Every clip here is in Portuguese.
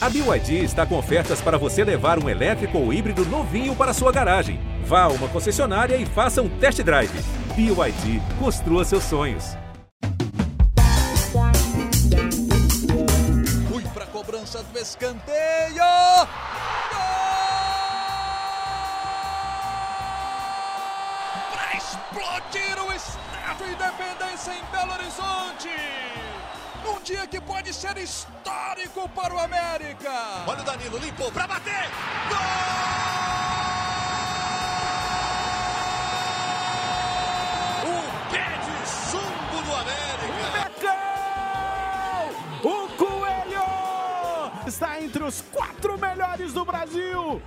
A BYD está com ofertas para você levar um elétrico ou híbrido novinho para sua garagem. Vá a uma concessionária e faça um test drive. BYD, construa seus sonhos. Fui para a cobrança do escanteio. Para explodir o Estádio Independência em Belo Horizonte. Um dia que pode ser histórico para o América. Olha o Danilo, limpou para bater. Gol! O pé de chumbo do América. O Coelho está entre os quatro melhores do Brasil.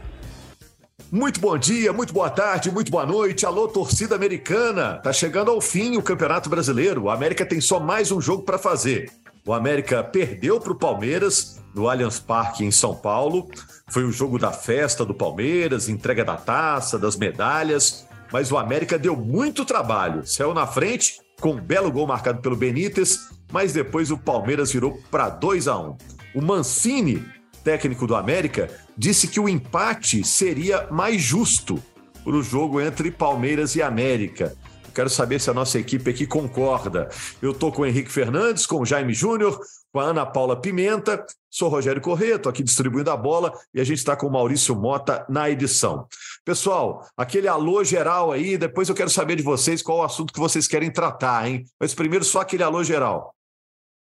Muito bom dia, muito boa tarde, muito boa noite. Alô, torcida americana. Tá chegando ao fim o Campeonato Brasileiro. O América tem só mais um jogo para fazer. O América perdeu para o Palmeiras no Allianz Parque em São Paulo. Foi o jogo da festa do Palmeiras, entrega da taça, das medalhas. Mas o América deu muito trabalho. Saiu na frente com um belo gol marcado pelo Benítez, mas depois o Palmeiras virou para 2 a 1. O Mancini, técnico do América, disse que o empate seria mais justo para o jogo entre Palmeiras e América. Quero saber se a nossa equipe aqui concorda. Eu estou com o Henrique Fernandes, com o Jaime Júnior, com a Ana Paula Pimenta, sou Rogério Corrêa, estou aqui distribuindo a bola e a gente está com o Maurício Mota na edição. Pessoal, aquele alô geral aí, depois eu quero saber de vocês qual o assunto que vocês querem tratar, hein? Mas primeiro só aquele alô geral.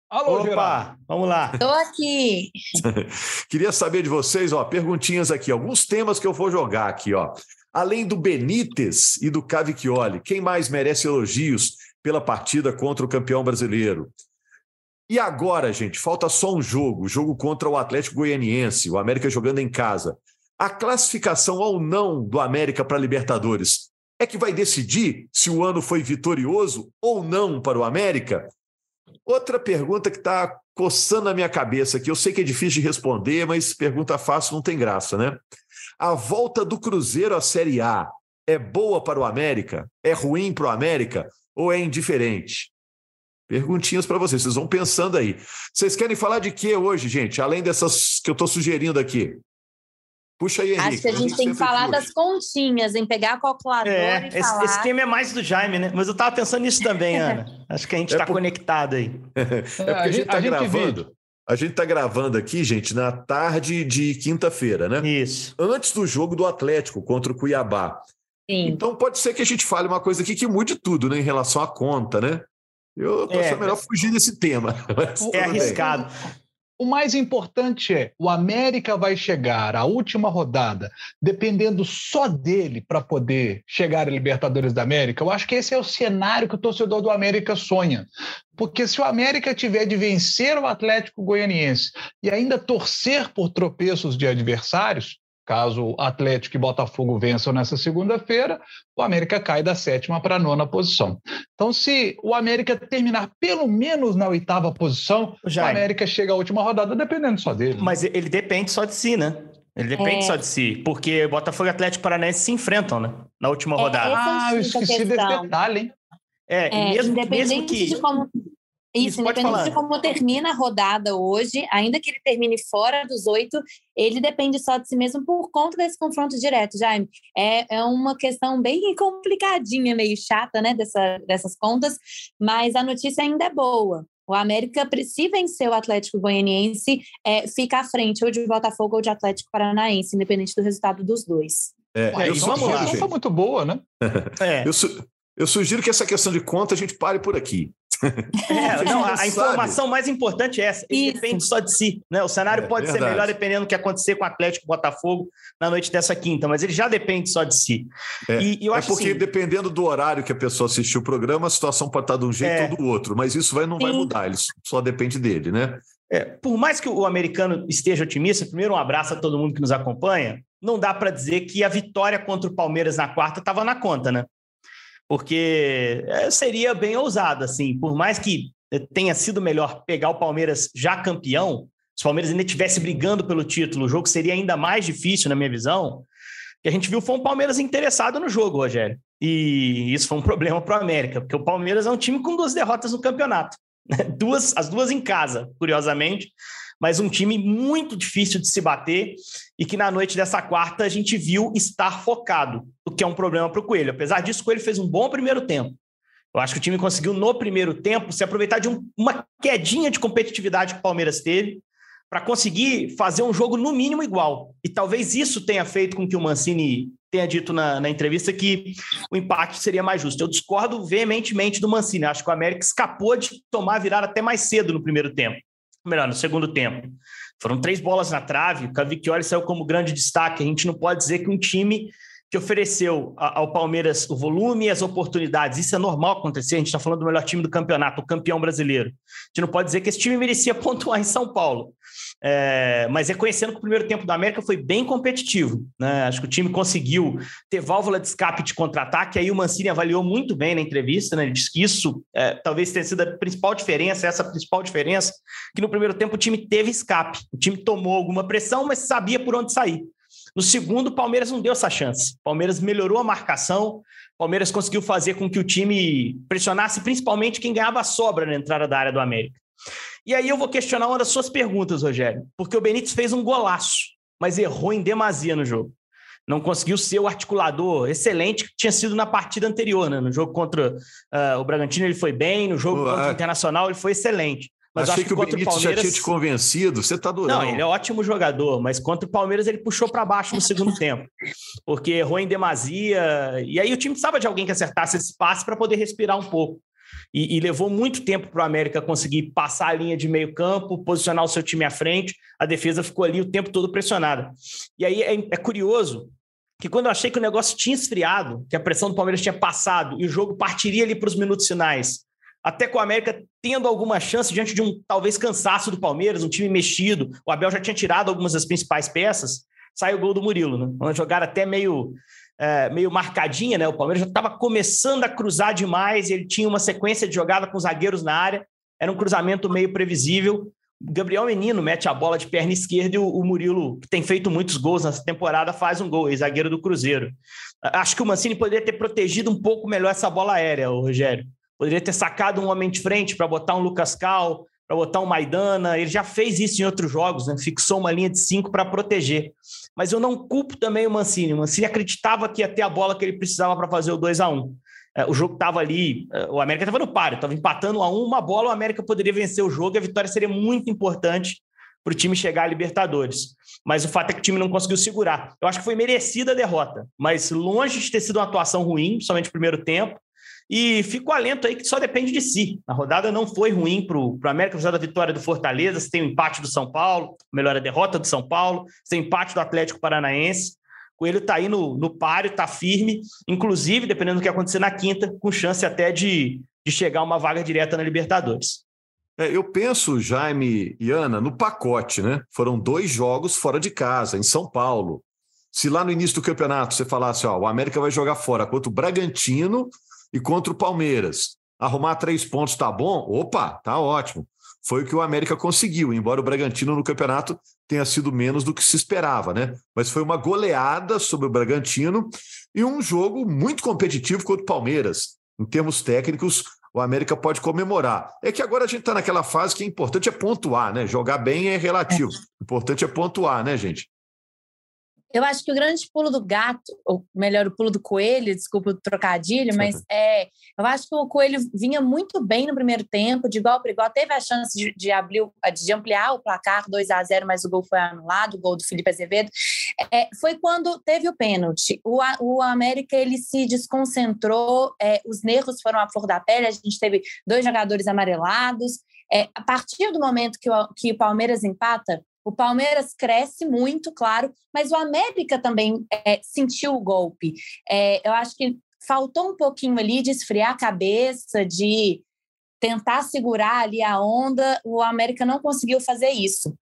Alô, Opa, geral. vamos lá. Estou aqui. Queria saber de vocês, ó, perguntinhas aqui, alguns temas que eu vou jogar aqui, ó. Além do Benítez e do Cavicchioli, quem mais merece elogios pela partida contra o campeão brasileiro? E agora, gente, falta só um jogo, jogo contra o Atlético Goianiense, o América jogando em casa. A classificação ou não do América para Libertadores é que vai decidir se o ano foi vitorioso ou não para o América? Outra pergunta que está coçando a minha cabeça aqui, eu sei que é difícil de responder, mas pergunta fácil não tem graça, né? A volta do Cruzeiro à Série A é boa para o América? É ruim para o América? Ou é indiferente? Perguntinhas para vocês, vocês vão pensando aí. Vocês querem falar de que hoje, gente? Além dessas que eu estou sugerindo aqui. Puxa aí, Henrique. Acho que a gente tem que falar puxa. das continhas, em pegar a calculadora é, e esse, falar... esse tema é mais do Jaime, né? Mas eu estava pensando nisso também, Ana. Acho que a gente está é por... conectado aí. é porque a gente está gravando. A gente está gravando aqui, gente, na tarde de quinta-feira, né? Isso. Antes do jogo do Atlético contra o Cuiabá. Sim. Então pode ser que a gente fale uma coisa aqui que mude tudo, né? Em relação à conta, né? Eu tô é, achando melhor fugir desse tema. É arriscado. Bem. O mais importante é, o América vai chegar à última rodada dependendo só dele para poder chegar à Libertadores da América. Eu acho que esse é o cenário que o torcedor do América sonha. Porque se o América tiver de vencer o Atlético Goianiense e ainda torcer por tropeços de adversários, Caso Atlético e Botafogo vençam nessa segunda-feira, o América cai da sétima para a nona posição. Então, se o América terminar pelo menos na oitava posição, o América chega à última rodada dependendo só dele. Mas ele depende só de si, né? Ele depende é. só de si, porque Botafogo e Atlético Paranaense se enfrentam, né? Na última é, rodada. Ah, eu esqueci desse detalhe, hein? É, é mesmo, independente mesmo que... de como isso, independente de como termina a rodada hoje, ainda que ele termine fora dos oito, ele depende só de si mesmo por conta desse confronto direto, Jaime. É, é uma questão bem complicadinha, meio chata, né, dessa, dessas contas, mas a notícia ainda é boa. O América, se vencer o Atlético Goianiense, é, fica à frente ou de Botafogo ou de Atlético Paranaense, independente do resultado dos dois. É, Ué, eu vamos lá. Não muito boa, né? é. eu, su eu sugiro que essa questão de conta a gente pare por aqui. É, não, a, a informação mais importante é essa. Ele depende só de si. Né? O cenário é, pode verdade. ser melhor dependendo do que acontecer com o Atlético e Botafogo na noite dessa quinta, mas ele já depende só de si. É, e, e eu é acho porque assim, dependendo do horário que a pessoa assistiu o programa, a situação pode estar de um jeito é. ou do outro, mas isso vai, não Sim. vai mudar, ele só depende dele, né? É, por mais que o americano esteja otimista, primeiro um abraço a todo mundo que nos acompanha, não dá para dizer que a vitória contra o Palmeiras na quarta estava na conta, né? Porque é, seria bem ousado, assim, por mais que tenha sido melhor pegar o Palmeiras já campeão, se o Palmeiras ainda estivesse brigando pelo título, o jogo seria ainda mais difícil, na minha visão. O que a gente viu foi um Palmeiras interessado no jogo, Rogério. E isso foi um problema para o América, porque o Palmeiras é um time com duas derrotas no campeonato. Né? Duas, as duas em casa, curiosamente. Mas um time muito difícil de se bater e que na noite dessa quarta a gente viu estar focado, o que é um problema para o Coelho. Apesar disso, o Coelho fez um bom primeiro tempo. Eu acho que o time conseguiu, no primeiro tempo, se aproveitar de um, uma quedinha de competitividade que o Palmeiras teve para conseguir fazer um jogo no mínimo igual. E talvez isso tenha feito com que o Mancini tenha dito na, na entrevista que o empate seria mais justo. Eu discordo veementemente do Mancini. Acho que o América escapou de tomar a virada até mais cedo no primeiro tempo. Melhor, no segundo tempo. Foram três bolas na trave, o Cavicchioli saiu como grande destaque. A gente não pode dizer que um time que ofereceu ao Palmeiras o volume e as oportunidades. Isso é normal acontecer. A gente está falando do melhor time do campeonato, o campeão brasileiro. A gente não pode dizer que esse time merecia pontuar em São Paulo. É, mas reconhecendo que o primeiro tempo da América foi bem competitivo. Né? Acho que o time conseguiu ter válvula de escape de contra-ataque. Aí o Mancini avaliou muito bem na entrevista. Né? Ele disse que isso é, talvez tenha sido a principal diferença, essa principal diferença, que no primeiro tempo o time teve escape. O time tomou alguma pressão, mas sabia por onde sair. No segundo, o Palmeiras não deu essa chance. O Palmeiras melhorou a marcação, o Palmeiras conseguiu fazer com que o time pressionasse principalmente quem ganhava a sobra na entrada da área do América. E aí eu vou questionar uma das suas perguntas, Rogério, porque o Benítez fez um golaço, mas errou em demasia no jogo. Não conseguiu ser o articulador excelente que tinha sido na partida anterior, né? No jogo contra uh, o Bragantino ele foi bem, no jogo contra o Internacional ele foi excelente. Mas Achei que, que o Benítez Palmeiras... já tinha te convencido, você tá durão. Não, ele é ótimo jogador, mas contra o Palmeiras ele puxou para baixo no segundo tempo, porque errou em demasia, e aí o time precisava de alguém que acertasse esse passe para poder respirar um pouco. E, e levou muito tempo para o América conseguir passar a linha de meio campo, posicionar o seu time à frente, a defesa ficou ali o tempo todo pressionada. E aí é, é curioso que quando eu achei que o negócio tinha esfriado, que a pressão do Palmeiras tinha passado e o jogo partiria ali para os minutos finais, até com o América tendo alguma chance diante de um talvez cansaço do Palmeiras, um time mexido. O Abel já tinha tirado algumas das principais peças, sai o gol do Murilo, né? Uma jogada até meio, é, meio marcadinha, né? O Palmeiras já estava começando a cruzar demais, ele tinha uma sequência de jogada com zagueiros na área, era um cruzamento meio previsível. Gabriel Menino mete a bola de perna esquerda e o, Murilo, que tem feito muitos gols nessa temporada, faz um gol, zagueiro do Cruzeiro. Acho que o Mancini poderia ter protegido um pouco melhor essa bola aérea, o Rogério. Poderia ter sacado um homem de frente para botar um Lucas Cal, para botar um Maidana. Ele já fez isso em outros jogos, né? fixou uma linha de cinco para proteger. Mas eu não culpo também o Mancini. O Mancini acreditava que ia ter a bola que ele precisava para fazer o 2 a 1 é, O jogo estava ali, é, o América estava no páreo, estava empatando a um, uma bola, o América poderia vencer o jogo e a vitória seria muito importante para o time chegar à Libertadores. Mas o fato é que o time não conseguiu segurar. Eu acho que foi merecida a derrota, mas longe de ter sido uma atuação ruim, somente no primeiro tempo. E fico alento aí que só depende de si. A rodada não foi ruim para o América, apesar da vitória do Fortaleza. Você tem o empate do São Paulo, melhor a derrota do São Paulo, você tem empate do Atlético Paranaense. Coelho está aí no, no páreo, está firme, inclusive, dependendo do que acontecer na quinta, com chance até de, de chegar uma vaga direta na Libertadores. É, eu penso, Jaime e Ana, no pacote, né? Foram dois jogos fora de casa, em São Paulo. Se lá no início do campeonato você falasse, ó, o América vai jogar fora contra o Bragantino e contra o Palmeiras. Arrumar três pontos tá bom? Opa, tá ótimo. Foi o que o América conseguiu, embora o Bragantino no campeonato tenha sido menos do que se esperava, né? Mas foi uma goleada sobre o Bragantino e um jogo muito competitivo contra o Palmeiras. Em termos técnicos, o América pode comemorar. É que agora a gente está naquela fase que é importante é pontuar, né? Jogar bem é relativo. O importante é pontuar, né, gente? Eu acho que o grande pulo do gato, ou melhor, o pulo do coelho, desculpa o trocadilho, mas é, eu acho que o coelho vinha muito bem no primeiro tempo, de igual para igual, teve a chance de, de, abrir, de ampliar o placar 2 a 0 mas o gol foi anulado, o gol do Felipe Azevedo. É, foi quando teve o pênalti. O, o América ele se desconcentrou, é, os nervos foram à flor da pele, a gente teve dois jogadores amarelados. É, a partir do momento que o, que o Palmeiras empata, o Palmeiras cresce muito, claro, mas o América também é, sentiu o golpe. É, eu acho que faltou um pouquinho ali de esfriar a cabeça, de tentar segurar ali a onda. O América não conseguiu fazer isso.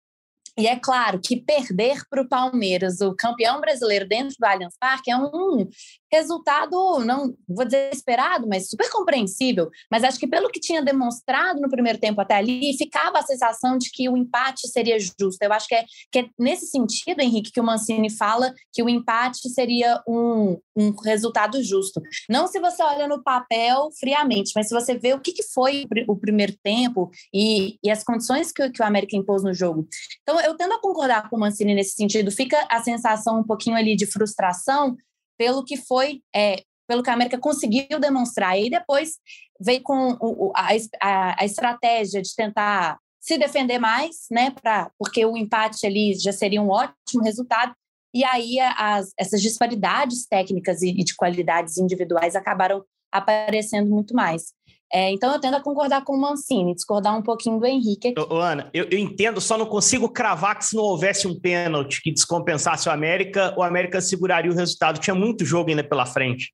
E é claro que perder para o Palmeiras, o campeão brasileiro dentro do Allianz Parque, é um resultado, não vou dizer esperado, mas super compreensível. Mas acho que pelo que tinha demonstrado no primeiro tempo até ali, ficava a sensação de que o empate seria justo. Eu acho que é, que é nesse sentido, Henrique, que o Mancini fala que o empate seria um, um resultado justo. Não se você olha no papel friamente, mas se você vê o que, que foi o primeiro tempo e, e as condições que, que o América impôs no jogo. Então, eu tendo a concordar com o Mancini nesse sentido. Fica a sensação um pouquinho ali de frustração pelo que foi, é, pelo que a América conseguiu demonstrar. E depois veio com o, a, a, a estratégia de tentar se defender mais, né? Pra, porque o empate ali já seria um ótimo resultado. E aí as, essas disparidades técnicas e, e de qualidades individuais acabaram aparecendo muito mais. É, então eu tendo a concordar com o Mancini, discordar um pouquinho do Henrique aqui. Ô, Ana, eu, eu, entendo, só não consigo cravar que se não houvesse um pênalti que descompensasse o América, o América seguraria o resultado. Tinha muito jogo ainda pela frente.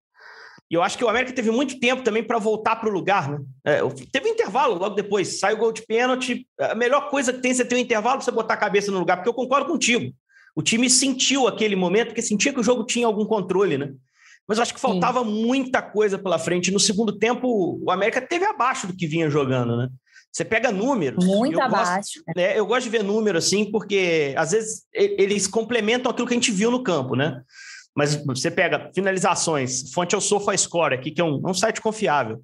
E eu acho que o América teve muito tempo também para voltar para o lugar, né? É, teve um intervalo logo depois, sai o gol de pênalti. A melhor coisa que tem é você ter um intervalo para você botar a cabeça no lugar, porque eu concordo contigo. O time sentiu aquele momento, porque sentia que o jogo tinha algum controle, né? Mas eu acho que faltava Sim. muita coisa pela frente. No segundo tempo, o América teve abaixo do que vinha jogando, né? Você pega números. Muito abaixo. Gosto, né, eu gosto de ver números assim, porque às vezes eles complementam aquilo que a gente viu no campo, né? Mas você pega finalizações, fonte é o SofaScore aqui, que é um, é um site confiável.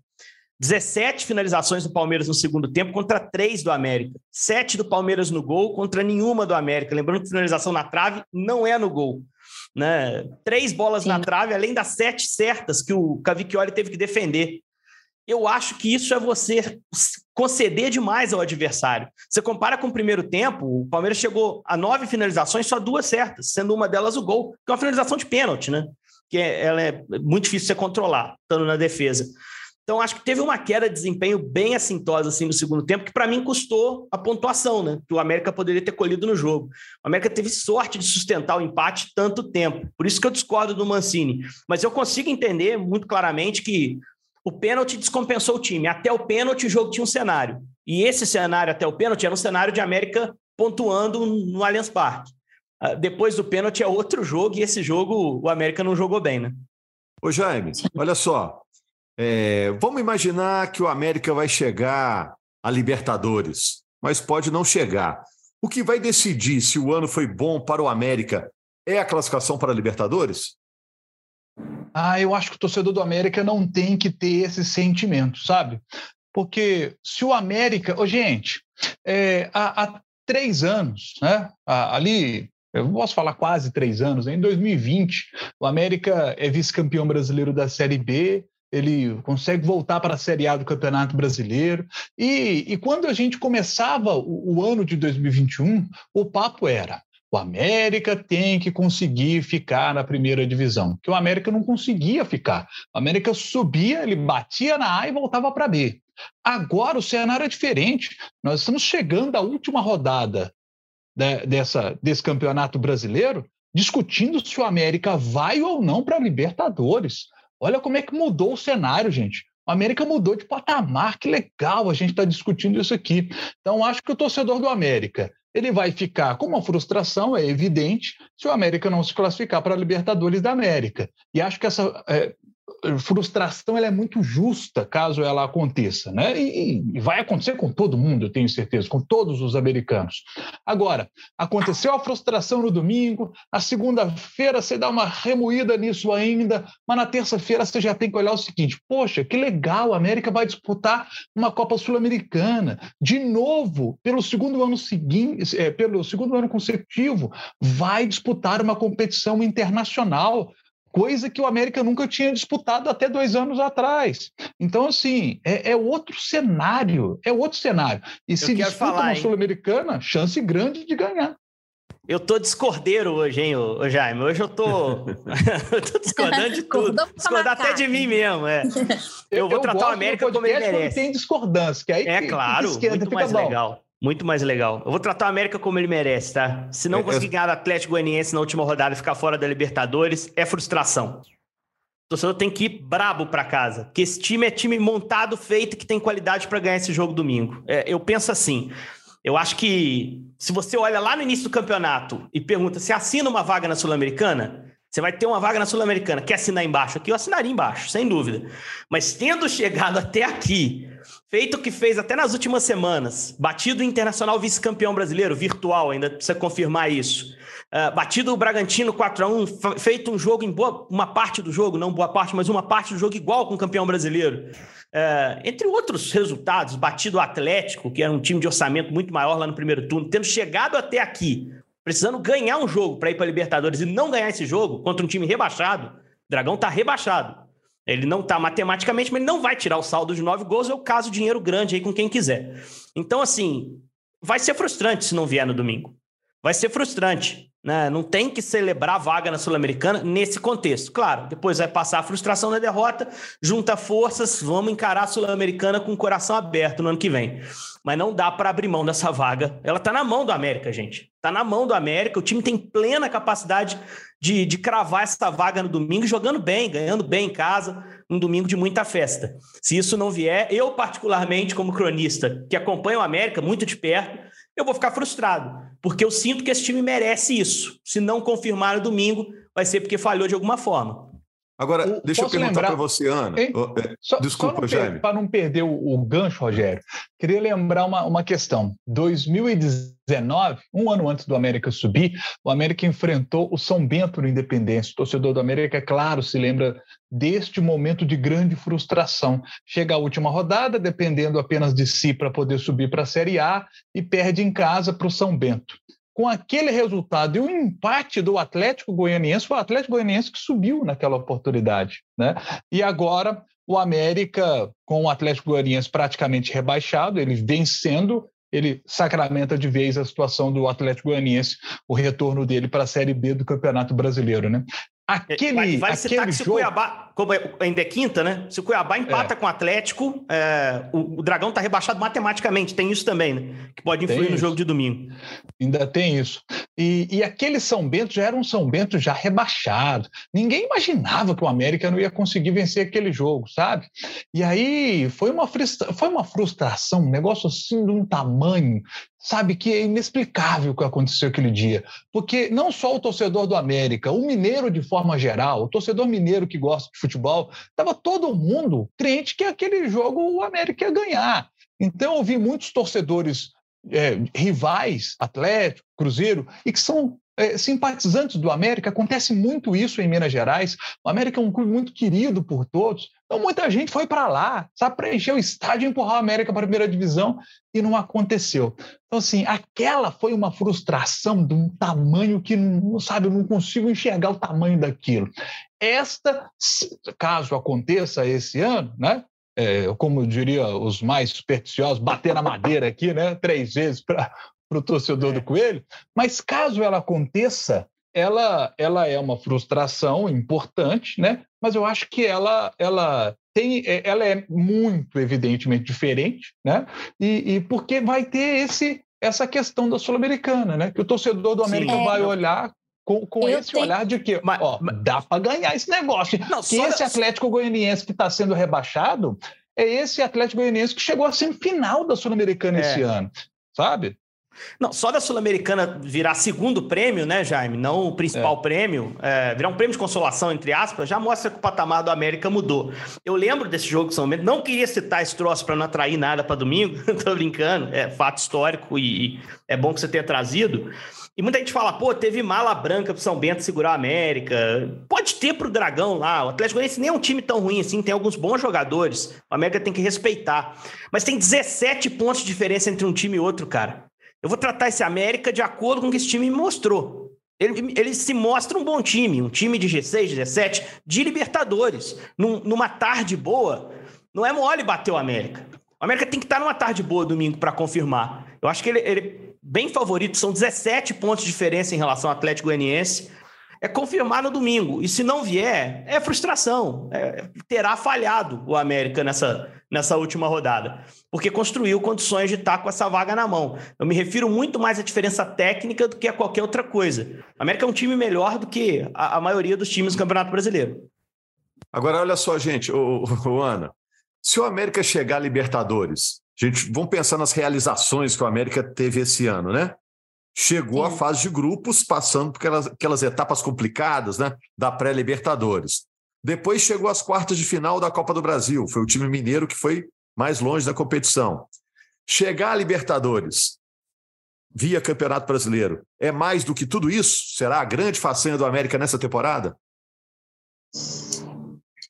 17 finalizações do Palmeiras no segundo tempo contra 3 do América. 7 do Palmeiras no gol contra nenhuma do América. Lembrando que finalização na trave não é no gol né? Três bolas Sim. na trave, além das sete certas que o Cavicchioli teve que defender. Eu acho que isso é você conceder demais ao adversário. Você compara com o primeiro tempo, o Palmeiras chegou a nove finalizações, só duas certas, sendo uma delas o gol, que é uma finalização de pênalti, né? Que é, ela é muito difícil de você controlar, estando na defesa. Então, acho que teve uma queda de desempenho bem assintosa assim, no segundo tempo, que para mim custou a pontuação, né? Que o América poderia ter colhido no jogo. O América teve sorte de sustentar o empate tanto tempo. Por isso que eu discordo do Mancini. Mas eu consigo entender muito claramente que o pênalti descompensou o time. Até o pênalti, o jogo tinha um cenário. E esse cenário, até o pênalti, era um cenário de América pontuando no Allianz Parque. Ah, depois do pênalti é outro jogo, e esse jogo o América não jogou bem, né? Ô, Jaime, olha só. É, vamos imaginar que o América vai chegar a Libertadores, mas pode não chegar. O que vai decidir se o ano foi bom para o América é a classificação para a Libertadores? Ah, eu acho que o torcedor do América não tem que ter esse sentimento, sabe? Porque se o América. Ô, gente, é, há, há, três anos, né? Ali eu posso falar quase três anos, em 2020, o América é vice-campeão brasileiro da Série B, ele consegue voltar para a Série A do Campeonato Brasileiro. E, e quando a gente começava o, o ano de 2021, o papo era: o América tem que conseguir ficar na primeira divisão, que o América não conseguia ficar. O América subia, ele batia na A e voltava para B. Agora o cenário é diferente. Nós estamos chegando à última rodada de, dessa, desse campeonato brasileiro, discutindo se o América vai ou não para a Libertadores. Olha como é que mudou o cenário, gente. A América mudou de patamar, que legal a gente está discutindo isso aqui. Então, acho que o torcedor do América ele vai ficar com uma frustração, é evidente, se o América não se classificar para a Libertadores da América. E acho que essa, é, frustração ela é muito justa caso ela aconteça, né? E, e, vai acontecer com todo mundo, eu tenho certeza, com todos os americanos. Agora, aconteceu a frustração no domingo, a segunda-feira você dá uma remoída nisso ainda, mas na terça-feira você já tem que olhar o seguinte: poxa, que legal, a América vai disputar uma Copa Sul-Americana de novo, pelo segundo ano seguinte, é, pelo segundo ano consecutivo, vai disputar uma competição internacional coisa que o América nunca tinha disputado até dois anos atrás. Então, assim, é, é outro cenário, é outro cenário. E Eu se disputa falar, uma Sul-Americana, chance grande de ganhar. Eu tô discordeiro hoje, hein, ô, Jaime? Hoje eu tô, eu tô discordando de tudo. Discordar até de mim mesmo, é. Eu vou eu tratar o América como ele merece. tem discordância, que aí É claro, muito mais bom. legal. Muito mais legal. Eu vou tratar o América como ele merece, tá? Se não conseguir ganhar o Atlético Goianiense na última rodada e ficar fora da Libertadores, é frustração. O torcedor tem que ir brabo para casa, porque esse time é time montado, feito, que tem qualidade para ganhar esse jogo domingo. É, eu penso assim. Eu acho que se você olha lá no início do campeonato e pergunta se assina uma vaga na Sul-Americana, Você vai ter uma vaga na Sul-Americana. Quer assinar embaixo aqui? Eu assinaria embaixo, sem dúvida. Mas tendo chegado até aqui, feito o que fez até nas últimas semanas, batido o Internacional vice-campeão brasileiro, virtual, ainda precisa confirmar isso. Uh, batido o Bragantino 4 a 1 feito um jogo em boa, uma parte do jogo, não boa parte, mas uma parte do jogo igual com o campeão brasileiro. Uh, entre outros resultados, batido o Atlético, que era um time de orçamento muito maior lá no primeiro turno, tendo chegado até aqui, precisando ganhar um jogo para ir para Libertadores e não ganhar esse jogo contra um time rebaixado, Dragão está rebaixado. Ele não está matematicamente, mas ele não vai tirar o saldo de nove gols, eu caso dinheiro grande aí com quem quiser. Então, assim, vai ser frustrante se não vier no domingo. Vai ser frustrante. Né? Não tem que celebrar a vaga na Sul-Americana nesse contexto. Claro, depois vai passar a frustração da derrota, junta forças, vamos encarar a Sul-Americana com o coração aberto no ano que vem. Mas não dá para abrir mão dessa vaga. Ela está na mão do América, gente. Está na mão do América. O time tem plena capacidade de, de cravar essa vaga no domingo, jogando bem, ganhando bem em casa, um domingo de muita festa. Se isso não vier, eu, particularmente, como cronista, que acompanha o América muito de perto, eu vou ficar frustrado, porque eu sinto que esse time merece isso. Se não confirmar no domingo, vai ser porque falhou de alguma forma. Agora, o, deixa eu perguntar para você, Ana. É, só, Desculpa, só Jaime. Para não perder o, o, gancho, Rogério, queria lembrar uma, uma questão. 2019, um ano antes do América subir, o América enfrentou o São Bento no Independência. O torcedor do América, claro, se lembra deste momento de grande frustração. Chega a última rodada, dependendo apenas de si para poder subir para a Série A, e perde em casa para o São Bento com aquele resultado e o empate do Atlético Goianiense, foi o Atlético Goianiense que subiu naquela oportunidade. Né? E agora o América, com o Atlético Goianiense praticamente rebaixado, ele vencendo, ele sacramenta de vez a situação do Atlético Goianiense, o retorno dele para a Série B do Campeonato Brasileiro. Né? Aquele, vai, vai aquele que se jogo... o Cuiabá, como é, ainda é quinta, né? Se o Cuiabá empata é. com o Atlético, é, o, o, Dragão está rebaixado matematicamente, tem isso também, né? Que pode influir tem no isso. jogo de domingo. Ainda tem isso. E, e aquele São Bento já era um São Bento já rebaixado. Ninguém imaginava que o América não ia conseguir vencer aquele jogo, sabe? E aí foi uma, frustra... foi uma frustração, um negócio assim de um tamanho sabe que é inexplicável o que aconteceu aquele dia. Porque não só o torcedor do América, o mineiro de forma geral, o torcedor mineiro que gosta de futebol, estava todo mundo crente que aquele jogo o América ia ganhar. Então eu vi muitos torcedores é, rivais, Atlético, Cruzeiro, e que são simpatizantes do América, acontece muito isso em Minas Gerais. O América é um clube muito querido por todos. Então, muita gente foi para lá, sabe, preencher o estádio e empurrar o América para a primeira divisão e não aconteceu. Então, assim, aquela foi uma frustração de um tamanho que, não sabe, eu não consigo enxergar o tamanho daquilo. Esta, caso aconteça esse ano, né? É, como diria os mais supersticiosos, bater na madeira aqui, né? Três vezes para para o torcedor é. do Coelho, mas caso ela aconteça, ela, ela é uma frustração importante, né? mas eu acho que ela, ela, tem, é, ela é muito evidentemente diferente, né? e, e porque vai ter esse, essa questão da Sul-Americana, né? que o torcedor do América Sim. vai olhar com, com esse tenho... olhar de que mas, ó, mas... dá para ganhar esse negócio. Não, que esse Atlético Goianiense que está sendo rebaixado é esse Atlético Goianiense que chegou à semifinal da Sul-Americana é. esse ano, sabe? Não, só da Sul-Americana virar segundo prêmio, né, Jaime? Não o principal é. prêmio, é, virar um prêmio de consolação, entre aspas, já mostra que o patamar do América mudou. Eu lembro desse jogo de São Bento, não queria citar esse troço para não atrair nada para domingo, tô brincando, é fato histórico e, e, é bom que você tenha trazido. E muita gente fala, pô, teve mala branca pro São Bento segurar a América. Pode ter pro Dragão lá. O Atlético Goianiense nem é um time tão ruim assim, tem alguns bons jogadores. O América tem que respeitar. Mas tem 17 pontos de diferença entre um time e outro, cara. Eu vou tratar esse América de acordo com o que esse time me mostrou. Ele, ele se mostra um bom time, um time de G6, 17, de Libertadores. Num, numa tarde boa, não é mole bater o América. O América tem que estar numa tarde boa domingo para confirmar. Eu acho que ele, ele bem favorito, são 17 pontos de diferença em relação ao Atlético Goianiense. É confirmar no domingo. E se não vier, é frustração. É, terá falhado o América nessa, nessa última rodada, porque construiu condições de estar com essa vaga na mão. Eu me refiro muito mais à diferença técnica do que a qualquer outra coisa. O América é um time melhor do que a, a maioria dos times do Campeonato Brasileiro. Agora, olha só, gente, o, o, Ana, se o América chegar a Libertadores, gente, vamos pensar nas realizações que o América teve esse ano, né? chegou Sim. à fase de grupos, passando por aquelas, aquelas etapas complicadas né, da pré-Libertadores. Depois chegou às quartas de final da Copa do Brasil. Foi o time mineiro que foi mais longe da competição. Chegar à Libertadores via Campeonato Brasileiro é mais do que tudo isso? Será a grande façanha do América nessa temporada?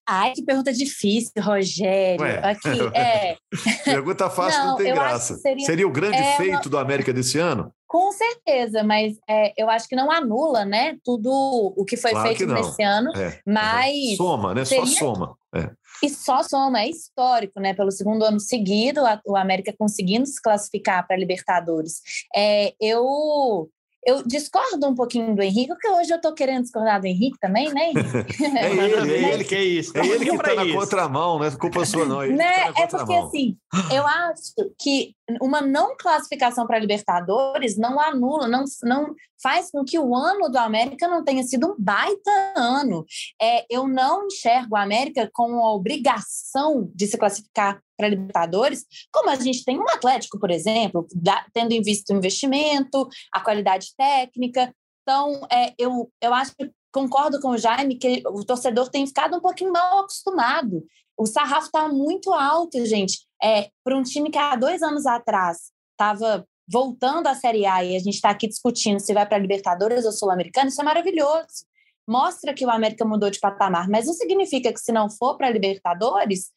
Ai, que pergunta difícil, Rogério. Ué. Aqui, é. Pergunta fácil não, não tem graça. Seria, seria, o grande é, feito do América desse ano? Com certeza, mas é, eu acho que não anula, né? Tudo o que foi claro feito que nesse ano, é. mas soma, né? Seria... Só soma. É. E só soma, é histórico, né? Pelo segundo ano seguido, a, o América conseguindo se classificar para Libertadores. É, eu eu discordo um pouquinho do Henrique, porque hoje eu tô querendo discordar do Henrique também, né, Henrique? é ele, é ele que é isso. É ele que tá na contramão, não é culpa sua, não. É, né? Tá é porque, assim, eu acho que uma não classificação para Libertadores não anula, não, não faz com que o ano do América não tenha sido um baita ano. É, eu não enxergo a América com a obrigação de se classificar para Libertadores, como a gente tem um Atlético, por exemplo, da, tendo em vista o investimento, a qualidade técnica. Então, é, eu, eu acho concordo com o Jaime que o torcedor tem ficado um pouquinho mal acostumado. O sarrafo está muito alto, gente. É, para um time que há dois anos atrás estava voltando à Série A e a gente está aqui discutindo se vai para Libertadores ou Sul-Americana, isso é maravilhoso. Mostra que o América mudou de patamar, mas não significa que se não for para Libertadores,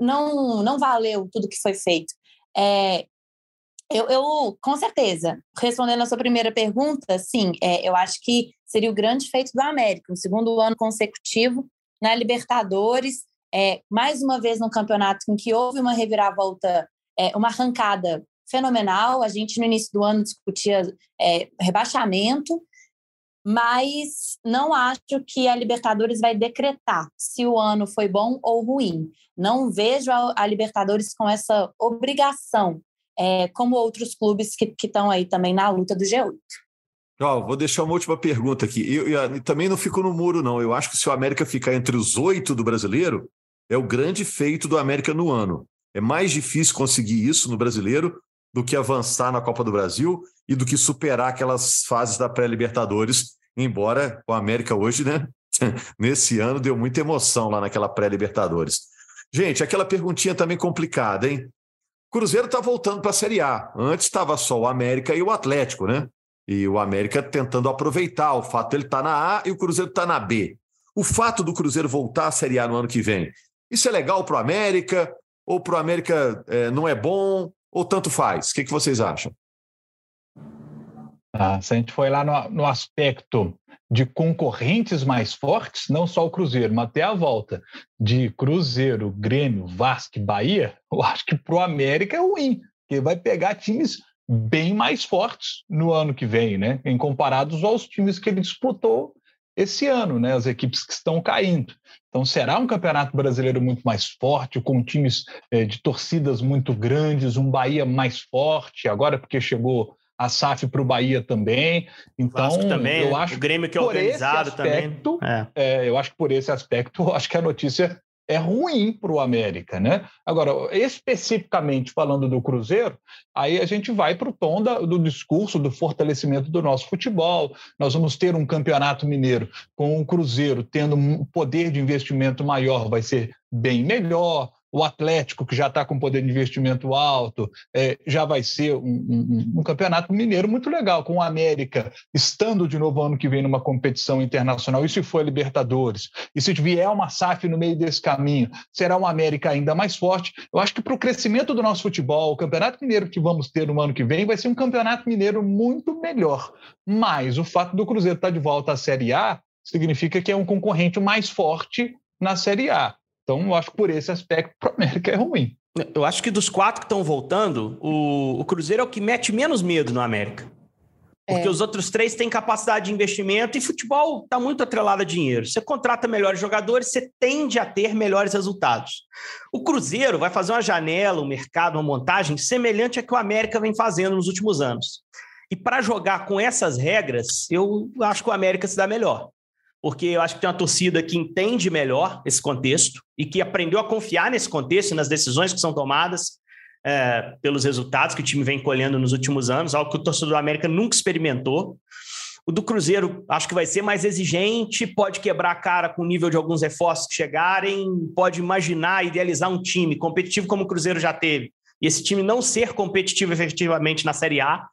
não, não valeu tudo que foi feito. É, eu, eu, com certeza, respondendo a sua primeira pergunta, sim, é, eu acho que seria o grande feito do América, um segundo ano consecutivo na Libertadores, é, mais uma vez no campeonato em que houve uma reviravolta, é, uma arrancada fenomenal. A gente no início do ano discutia é, rebaixamento, mas não acho que a Libertadores vai decretar se o ano foi bom ou ruim. Não vejo a, a Libertadores com essa obrigação, é, como outros clubes que estão aí também na luta do G8. Oh, vou deixar uma última pergunta aqui. Eu, eu, eu, também não fico no muro, não. Eu acho que se o América ficar entre os oito do brasileiro, é o grande feito do América no ano. É mais difícil conseguir isso no brasileiro do que avançar na Copa do Brasil e do que superar aquelas fases da pré-Libertadores, embora o América hoje, né, nesse ano, deu muita emoção lá naquela pré-Libertadores. Gente, aquela perguntinha também complicada, hein? Cruzeiro está voltando para a Série A. Antes estava só o América e o Atlético, né? E o América tentando aproveitar o fato ele estar tá na A e o Cruzeiro está na B. O fato do Cruzeiro voltar à Série A no ano que vem, isso é legal para o América? Ou para o América é, não é bom? Ou tanto faz? O que, que vocês acham? Ah, se a gente foi lá no, no aspecto de concorrentes mais fortes, não só o Cruzeiro, mas até a volta de Cruzeiro, Grêmio, Vasco Bahia, eu acho que para o América é ruim, porque vai pegar times bem mais fortes no ano que vem, né? Em comparados aos times que ele disputou esse ano, né? As equipes que estão caindo. Então, será um campeonato brasileiro muito mais forte, com times é, de torcidas muito grandes, um Bahia mais forte, agora porque chegou a SAF para o Bahia também. Então, também, eu acho o Grêmio que é organizado aspecto, também. É. É, eu acho que por esse aspecto, acho que a notícia é ruim para o América, né? Agora, especificamente falando do Cruzeiro, aí a gente vai para o tom da, do discurso do fortalecimento do nosso futebol. Nós vamos ter um campeonato mineiro com o Cruzeiro tendo um poder de investimento maior, vai ser bem melhor o Atlético, que já está com poder de investimento alto, é, já vai ser um, um, um, campeonato mineiro muito legal, com o América estando de novo ano que vem numa competição internacional. E se for a Libertadores? E se vier uma SAF no meio desse caminho, será uma América ainda mais forte? Eu acho que para o crescimento do nosso futebol, o campeonato mineiro que vamos ter no ano que vem vai ser um campeonato mineiro muito melhor. Mas o fato do Cruzeiro estar tá de volta à Série A significa que é um concorrente mais forte na Série A. Então, eu acho que por esse aspecto, para o América é ruim. Eu acho que dos quatro que estão voltando, o, o, Cruzeiro é o que mete menos medo no América. Porque é. os outros três têm capacidade de investimento e futebol está muito atrelado a dinheiro. Você contrata melhores jogadores, você tende a ter melhores resultados. O Cruzeiro vai fazer uma janela, um mercado, uma montagem semelhante a que o América vem fazendo nos últimos anos. E para jogar com essas regras, eu acho que o América se dá melhor porque eu acho que tem uma torcida que entende melhor esse contexto e que aprendeu a confiar nesse contexto e nas decisões que são tomadas. é, pelos resultados que o time vem colhendo nos últimos anos, algo que o torcedor do América nunca experimentou. O do Cruzeiro acho que vai ser mais exigente, pode quebrar a cara com o nível de alguns reforços que chegarem, pode imaginar, idealizar um time competitivo como o Cruzeiro já teve, e esse time não ser competitivo efetivamente na Série A.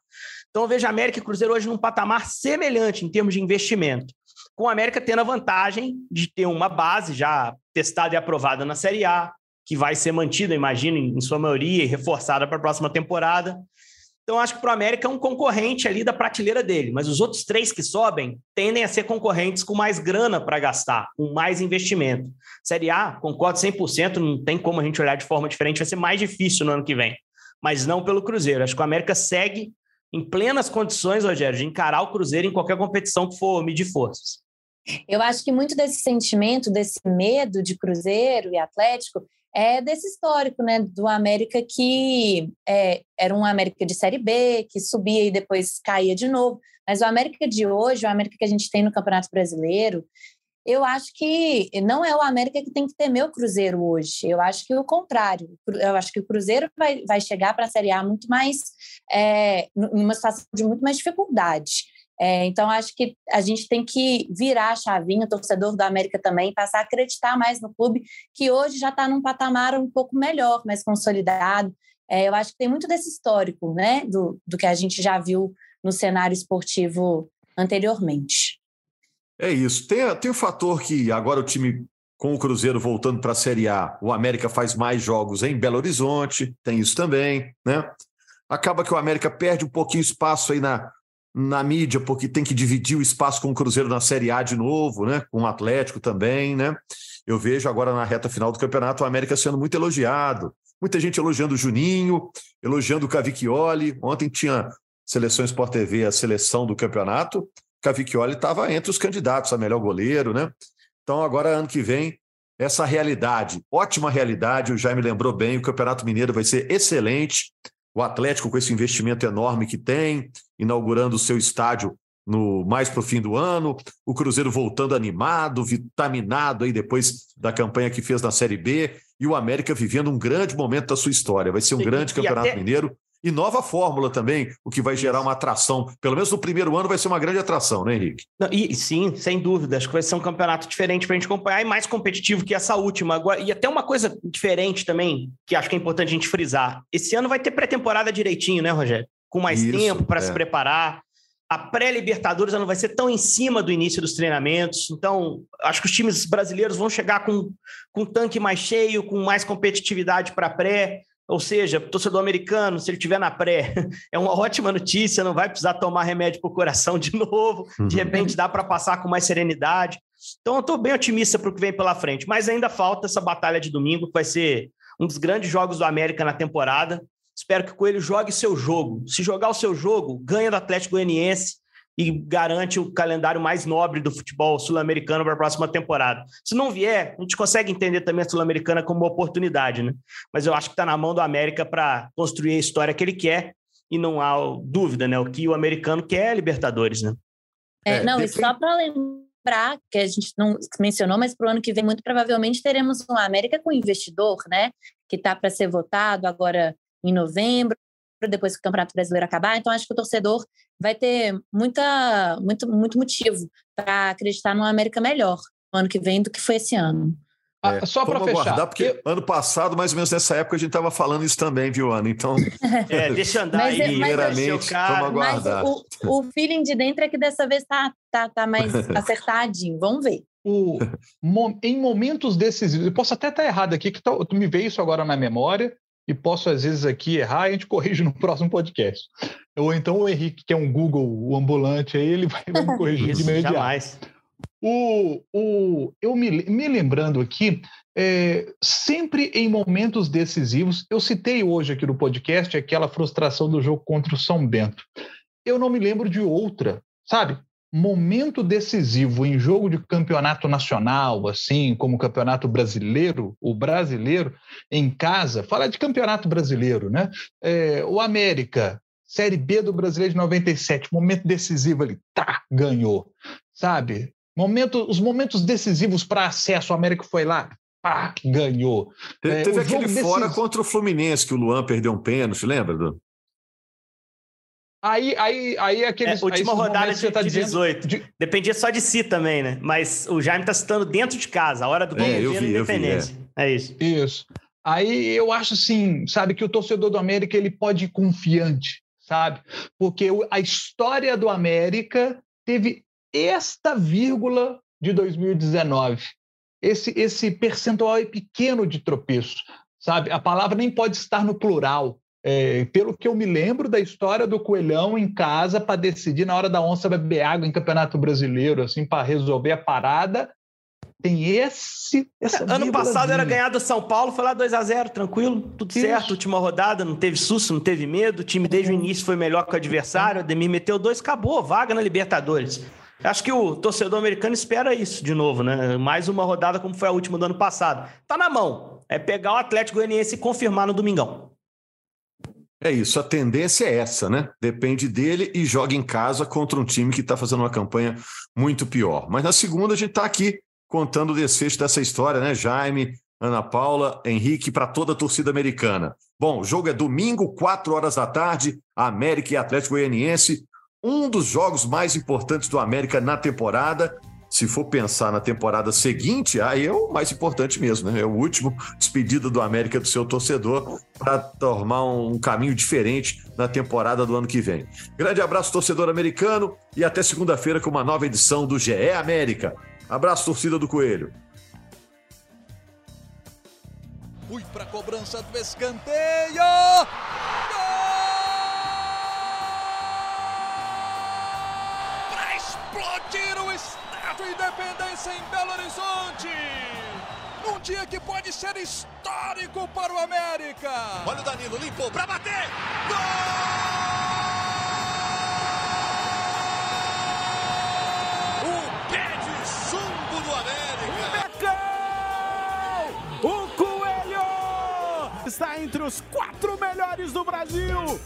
Então eu vejo a América e o Cruzeiro hoje num patamar semelhante em termos de investimento, com a América tendo a vantagem de ter uma base já testada e aprovada na Série A, que vai ser mantida, imagino, em sua maioria, e reforçada para a próxima temporada. Então, acho que para o América é um concorrente ali da prateleira dele, mas os outros três que sobem tendem a ser concorrentes com mais grana para gastar, com mais investimento. Série A, concordo 100%, não tem como a gente olhar de forma diferente, vai ser mais difícil no ano que vem, mas não pelo Cruzeiro. Acho que o América segue em plenas condições, Rogério, de encarar o Cruzeiro em qualquer competição que for medir forças. Eu acho que muito desse sentimento, desse medo de Cruzeiro e Atlético, é desse histórico, né, do América que é, era um América de Série B, que subia e depois caía de novo. Mas o América de hoje, o América que a gente tem no Campeonato Brasileiro, eu acho que não é o América que tem que temer o Cruzeiro hoje. Eu acho que o contrário. Eu acho que o Cruzeiro vai, vai chegar para a Série A muito mais, é, numa situação de muito mais dificuldade. É, então, acho que a gente tem que virar a chavinha, o torcedor do América também, passar a acreditar mais no clube, que hoje já está num patamar um pouco melhor, mais consolidado. É, eu acho que tem muito desse histórico, né, do, do que a gente já viu no cenário esportivo anteriormente. É isso. Tem, tem o fator que agora o time com o Cruzeiro voltando para a Série A, o América faz mais jogos em Belo Horizonte, tem isso também, né? Acaba que o América perde um pouquinho espaço aí na, na mídia, porque tem que dividir o espaço com o Cruzeiro na Série A de novo, né? Com o Atlético também, né? Eu vejo agora na reta final do campeonato o América sendo muito elogiado. Muita gente elogiando o Juninho, elogiando o Cavicchioli. Ontem tinha Seleção Sport TV, a seleção do campeonato. Cavicchioli estava entre os candidatos a melhor goleiro, né? Então, agora, ano que vem, essa realidade, ótima realidade, o Jaime lembrou bem, o Campeonato Mineiro vai ser excelente o Atlético com esse investimento enorme que tem, inaugurando o seu estádio no mais para o fim do ano, o Cruzeiro voltando animado, vitaminado aí depois da campanha que fez na Série B, e o América vivendo um grande momento da sua história. Vai ser um Sim, grande campeonato até... mineiro e nova fórmula também, o que vai gerar uma atração. Pelo menos no primeiro ano vai ser uma grande atração, né, Henrique? Não, e, sim, sem dúvida. Acho que vai ser um campeonato diferente para a gente acompanhar e mais competitivo que essa última. Agora, e até uma coisa diferente também, que acho que é importante a gente frisar. Esse ano vai ter pré-temporada direitinho, né, Rogério? Com mais Isso, tempo para é. se preparar. A pré-Libertadores não vai ser tão em cima do início dos treinamentos. Então, acho que os times brasileiros vão chegar com, com um tanque mais cheio, com mais competitividade para pré. Ou seja, torcedor americano, se ele tiver na pré, é uma ótima notícia, não vai precisar tomar remédio para o coração de novo, de uhum. repente dá para passar com mais serenidade. Então, eu estou bem otimista para o que vem pela frente, mas ainda falta essa batalha de domingo, que vai ser um dos grandes jogos do América na temporada. Espero que o Coelho jogue seu jogo. Se jogar o seu jogo, ganha do Atlético Goianiense e garante o calendário mais nobre do futebol sul-americano para a próxima temporada. Se não vier, a gente consegue entender também a sul-americana como uma oportunidade, né? Mas eu acho que está na mão do América para construir a história que ele quer e não há dúvida, né? O que o americano quer é Libertadores, né? É, é não, e só para lembrar que a gente não mencionou, mas para o ano que vem muito provavelmente teremos um América com investidor, né? Que está para ser votado agora em novembro depois que o Campeonato Brasileiro acabar. Então, acho que o torcedor vai ter muita, muito, muito motivo para acreditar numa América melhor no ano que vem do que foi esse ano. Ah, é, só para fechar. Aguardar, porque eu... ano passado, mais ou menos nessa época, a gente estava falando isso também, viu, Ana? Então. é, deixa andar mas, aí. Primeiramente, vamos aguardar. Mas o, o feeling de dentro é que dessa vez está tá, tá mais acertadinho. Vamos ver. O, em momentos decisivos, eu posso até estar errado aqui, que tu me veio isso agora na memória, e posso, às vezes, aqui errar e a gente corrige no próximo podcast. Ou então o Henrique, que é um Google o ambulante, aí ele vai, vai me corrigir de imediato. Jamais. O, o, eu me, me lembrando aqui, é, sempre em momentos decisivos, eu citei hoje aqui no podcast aquela frustração do jogo contra o São Bento. Eu não me lembro de outra, sabe? Momento decisivo em jogo de campeonato nacional, assim como o campeonato brasileiro, o brasileiro em casa, fala de campeonato brasileiro, né? É, o América, Série B do Brasileiro de 97, momento decisivo ali, tá, ganhou, sabe? Momento, os momentos decisivos para acesso, o América foi lá, pá, ganhou. Te, é, teve aquele fora contra o Fluminense, que o Luan perdeu um pênalti, lembra? Aí, aí, aí aqueles. É, última rodada de, tá de 18. De... Dependia só de si também, né? Mas o Jaime tá citando dentro de casa, a hora do é, eu vi, independência. Vi, é. é isso. Isso. Aí eu acho assim, sabe, que o torcedor do América ele pode ir confiante, sabe? Porque a história do América teve esta vírgula de 2019. Esse, esse percentual é pequeno de tropeço, sabe? A palavra nem pode estar no plural. É, pelo que eu me lembro da história do Coelhão em casa para decidir na hora da onça beber água em Campeonato Brasileiro, assim, para resolver a parada, tem esse. ano passado era ganhar do São Paulo, foi lá 2 a 0 tranquilo, tudo Isso. certo. Última rodada, não teve susto, não teve medo. O time desde o início foi melhor que o adversário. O Ademir meteu dois, acabou, vaga na Libertadores. Acho que o torcedor americano espera isso de novo, né? Mais uma rodada como foi a última do ano passado. Tá na mão. É pegar o Atlético Goianiense e confirmar no domingão. É isso, a tendência é essa, né? Depende dele e joga em casa contra um time que está fazendo uma campanha muito pior. Mas na segunda a gente está aqui contando o desfecho dessa história, né? Jaime, Ana Paula, Henrique, para toda a torcida americana. Bom, o jogo é domingo, 4 horas da tarde, América e Atlético Goianiense um dos jogos mais importantes do América na temporada. Se for pensar na temporada seguinte, aí é o mais importante mesmo, né? É o último despedida do América do seu torcedor para tomar um caminho diferente na temporada do ano que vem. Grande abraço, torcedor americano, e até segunda-feira com uma nova edição do GE América. Abraço, torcida do Coelho. Fui para cobrança do escanteio. explodir o Independência em Belo Horizonte. Num dia que pode ser histórico para o América. Olha o Danilo, limpou para bater. Gol! O pé de chumbo do América. O Coelho está entre os quatro melhores do Brasil.